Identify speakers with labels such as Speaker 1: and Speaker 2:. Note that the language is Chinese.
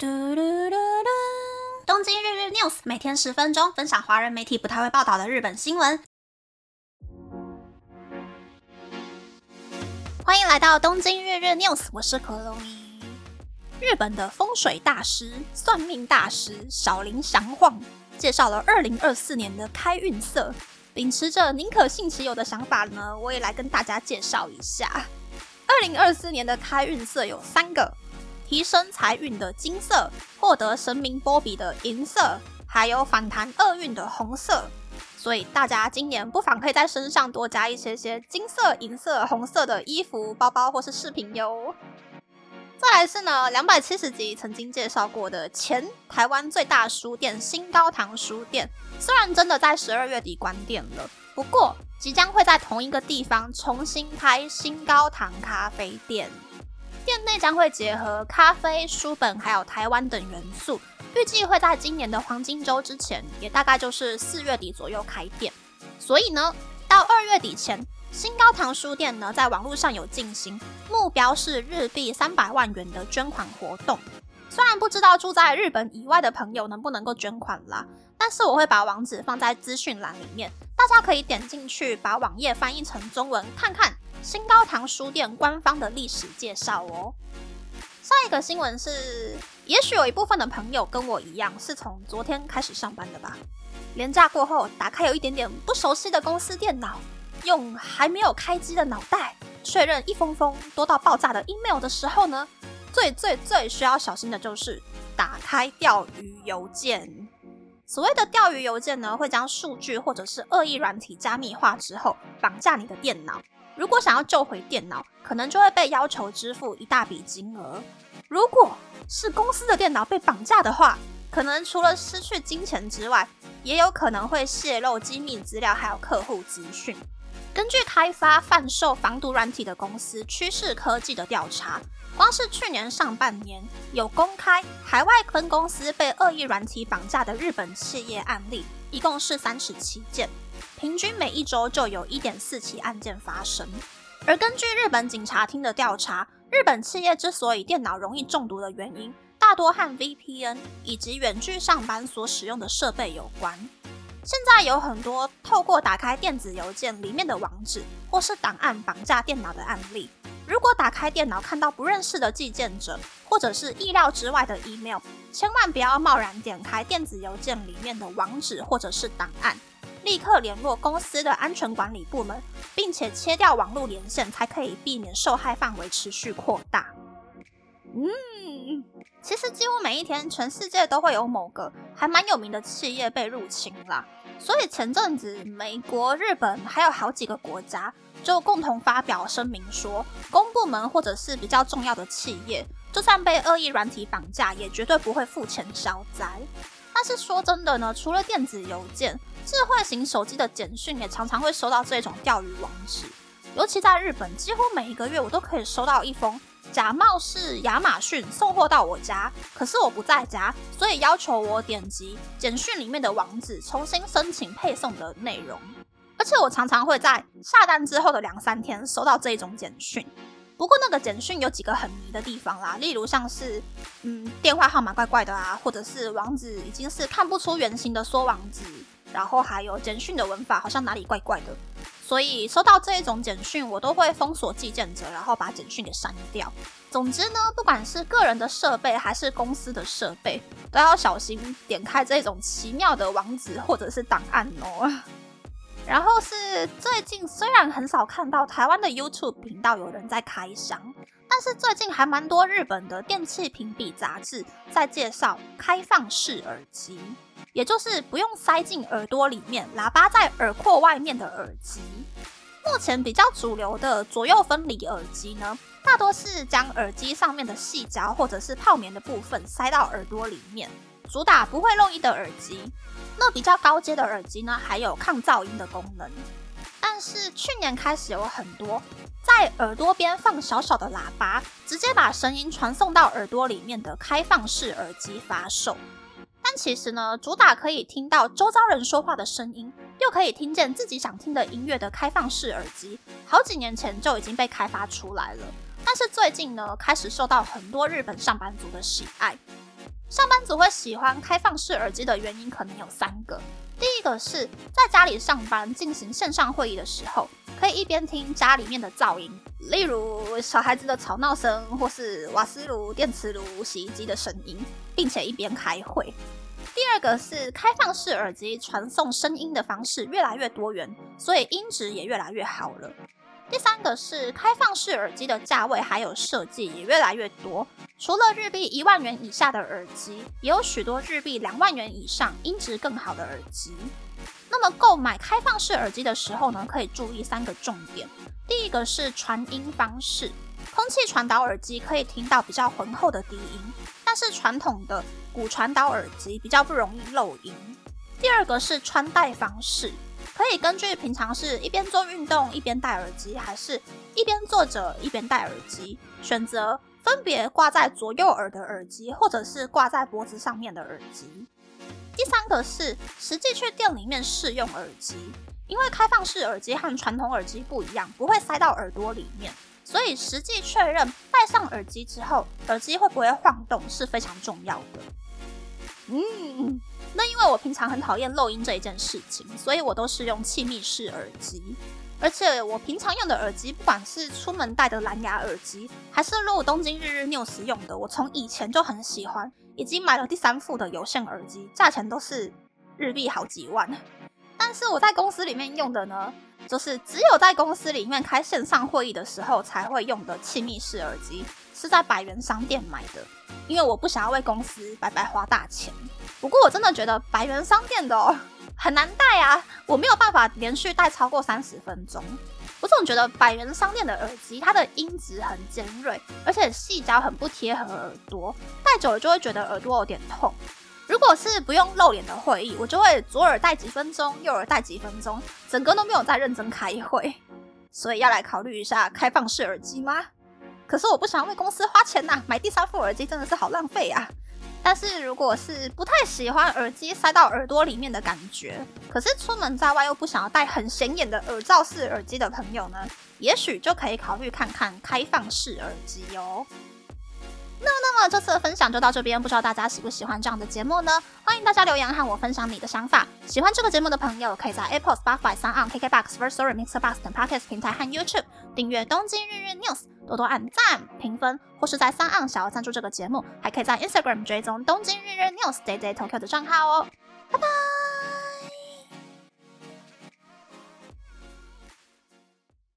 Speaker 1: 嘟嘟嘟嘟！东京日日 news 每天十分钟，分享华人媒体不太会报道的日本新闻。欢迎来到东京日日 news，我是可露咪。日本的风水大师、算命大师小林祥晃介绍了二零二四年的开运色，秉持着宁可信其有的想法呢，我也来跟大家介绍一下。二零二四年的开运色有三个。提升财运的金色，获得神明波比的银色，还有反弹厄运的红色。所以大家今年不妨可以在身上多加一些些金色、银色、红色的衣服、包包或是饰品哟。再来是呢，两百七十集曾经介绍过的前台湾最大书店新高堂书店，虽然真的在十二月底关店了，不过即将会在同一个地方重新开新高堂咖啡店。店内将会结合咖啡、书本还有台湾等元素，预计会在今年的黄金周之前，也大概就是四月底左右开店。所以呢，到二月底前，新高堂书店呢在网络上有进行目标是日币三百万元的捐款活动。虽然不知道住在日本以外的朋友能不能够捐款啦，但是我会把网址放在资讯栏里面，大家可以点进去把网页翻译成中文看看。新高堂书店官方的历史介绍哦。下一个新闻是，也许有一部分的朋友跟我一样，是从昨天开始上班的吧。连假过后，打开有一点点不熟悉的公司电脑，用还没有开机的脑袋确认一封封多到爆炸的 email 的时候呢，最最最需要小心的就是打开钓鱼邮件。所谓的钓鱼邮件呢，会将数据或者是恶意软体加密化之后，绑架你的电脑。如果想要救回电脑，可能就会被要求支付一大笔金额。如果是公司的电脑被绑架的话，可能除了失去金钱之外，也有可能会泄露机密资料，还有客户资讯。根据开发贩售防毒软体的公司趋势科技的调查，光是去年上半年有公开海外分公司被恶意软体绑架的日本企业案例，一共是三十七件。平均每一周就有一点四起案件发生，而根据日本警察厅的调查，日本企业之所以电脑容易中毒的原因，大多和 VPN 以及远距上班所使用的设备有关。现在有很多透过打开电子邮件里面的网址或是档案绑架电脑的案例。如果打开电脑看到不认识的寄件者，或者是意料之外的 email，千万不要贸然点开电子邮件里面的网址或者是档案。立刻联络公司的安全管理部门，并且切掉网络连线，才可以避免受害范围持续扩大。嗯，其实几乎每一天，全世界都会有某个还蛮有名的企业被入侵啦。所以前阵子，美国、日本还有好几个国家就共同发表声明说，公部门或者是比较重要的企业，就算被恶意软体绑架，也绝对不会付钱消灾。但是说真的呢，除了电子邮件。智慧型手机的简讯也常常会收到这种钓鱼网址，尤其在日本，几乎每一个月我都可以收到一封假冒是亚马逊送货到我家，可是我不在家，所以要求我点击简讯里面的网址重新申请配送的内容。而且我常常会在下单之后的两三天收到这种简讯。不过那个简讯有几个很迷的地方啦，例如像是嗯电话号码怪怪的啊，或者是网址已经是看不出原型的缩网址。然后还有简讯的文法好像哪里怪怪的，所以收到这一种简讯，我都会封锁寄件者，然后把简讯给删掉。总之呢，不管是个人的设备还是公司的设备，都要小心点开这种奇妙的网址或者是档案哦。然后是最近虽然很少看到台湾的 YouTube 频道有人在开箱，但是最近还蛮多日本的电器评比杂志在介绍开放式耳机。也就是不用塞进耳朵里面，喇叭在耳廓外面的耳机。目前比较主流的左右分离耳机呢，大多是将耳机上面的细胶或者是泡棉的部分塞到耳朵里面，主打不会漏音的耳机。那比较高阶的耳机呢，还有抗噪音的功能。但是去年开始有很多在耳朵边放小小的喇叭，直接把声音传送到耳朵里面的开放式耳机发售。但其实呢，主打可以听到周遭人说话的声音，又可以听见自己想听的音乐的开放式耳机，好几年前就已经被开发出来了。但是最近呢，开始受到很多日本上班族的喜爱。上班族会喜欢开放式耳机的原因可能有三个。第一个是在家里上班进行线上会议的时候，可以一边听家里面的噪音，例如小孩子的吵闹声，或是瓦斯炉、电磁炉、洗衣机的声音，并且一边开会。第二个是开放式耳机传送声音的方式越来越多元，所以音质也越来越好了。第三个是开放式耳机的价位还有设计也越来越多，除了日币一万元以下的耳机，也有许多日币两万元以上音质更好的耳机。那么购买开放式耳机的时候呢，可以注意三个重点。第一个是传音方式，空气传导耳机可以听到比较浑厚的低音，是传统的骨传导耳机比较不容易漏音。第二个是穿戴方式。可以根据平常是一边做运动一边戴耳机，还是一边坐着一边戴耳机，选择分别挂在左右耳的耳机，或者是挂在脖子上面的耳机。第三个是实际去店里面试用耳机，因为开放式耳机和传统耳机不一样，不会塞到耳朵里面，所以实际确认戴上耳机之后，耳机会不会晃动是非常重要的。嗯。那因为我平常很讨厌漏音这一件事情，所以我都是用气密式耳机。而且我平常用的耳机，不管是出门戴的蓝牙耳机，还是录东京日日 news 用的，我从以前就很喜欢，已经买了第三副的有线耳机，价钱都是日币好几万。但是我在公司里面用的呢，就是只有在公司里面开线上会议的时候才会用的气密式耳机，是在百元商店买的，因为我不想要为公司白白花大钱。不过我真的觉得百元商店的哦很难戴啊，我没有办法连续戴超过三十分钟。我总觉得百元商店的耳机，它的音质很尖锐，而且细胶很不贴合耳朵，戴久了就会觉得耳朵有点痛。如果是不用露脸的会议，我就会左耳戴几分钟，右耳戴几分钟，整个都没有在认真开会。所以要来考虑一下开放式耳机吗？可是我不想为公司花钱呐，买第三副耳机真的是好浪费啊。但是如果是不太喜欢耳机塞到耳朵里面的感觉，可是出门在外又不想要戴很显眼的耳罩式耳机的朋友呢，也许就可以考虑看看开放式耳机哦。那么，那么这次的分享就到这边，不知道大家喜不喜欢这样的节目呢？欢迎大家留言和我分享你的想法。喜欢这个节目的朋友，可以在 Apple、Spotify、s o n KKBox、First Story、Mixer Box 等 Podcast 平台和 YouTube 订阅《东京日日 News》，多多按赞、评分，或是在三岸想要赞助这个节目，还可以在 Instagram 追踪《东京日日 News》Day Day Tokyo 的账号哦。拜拜。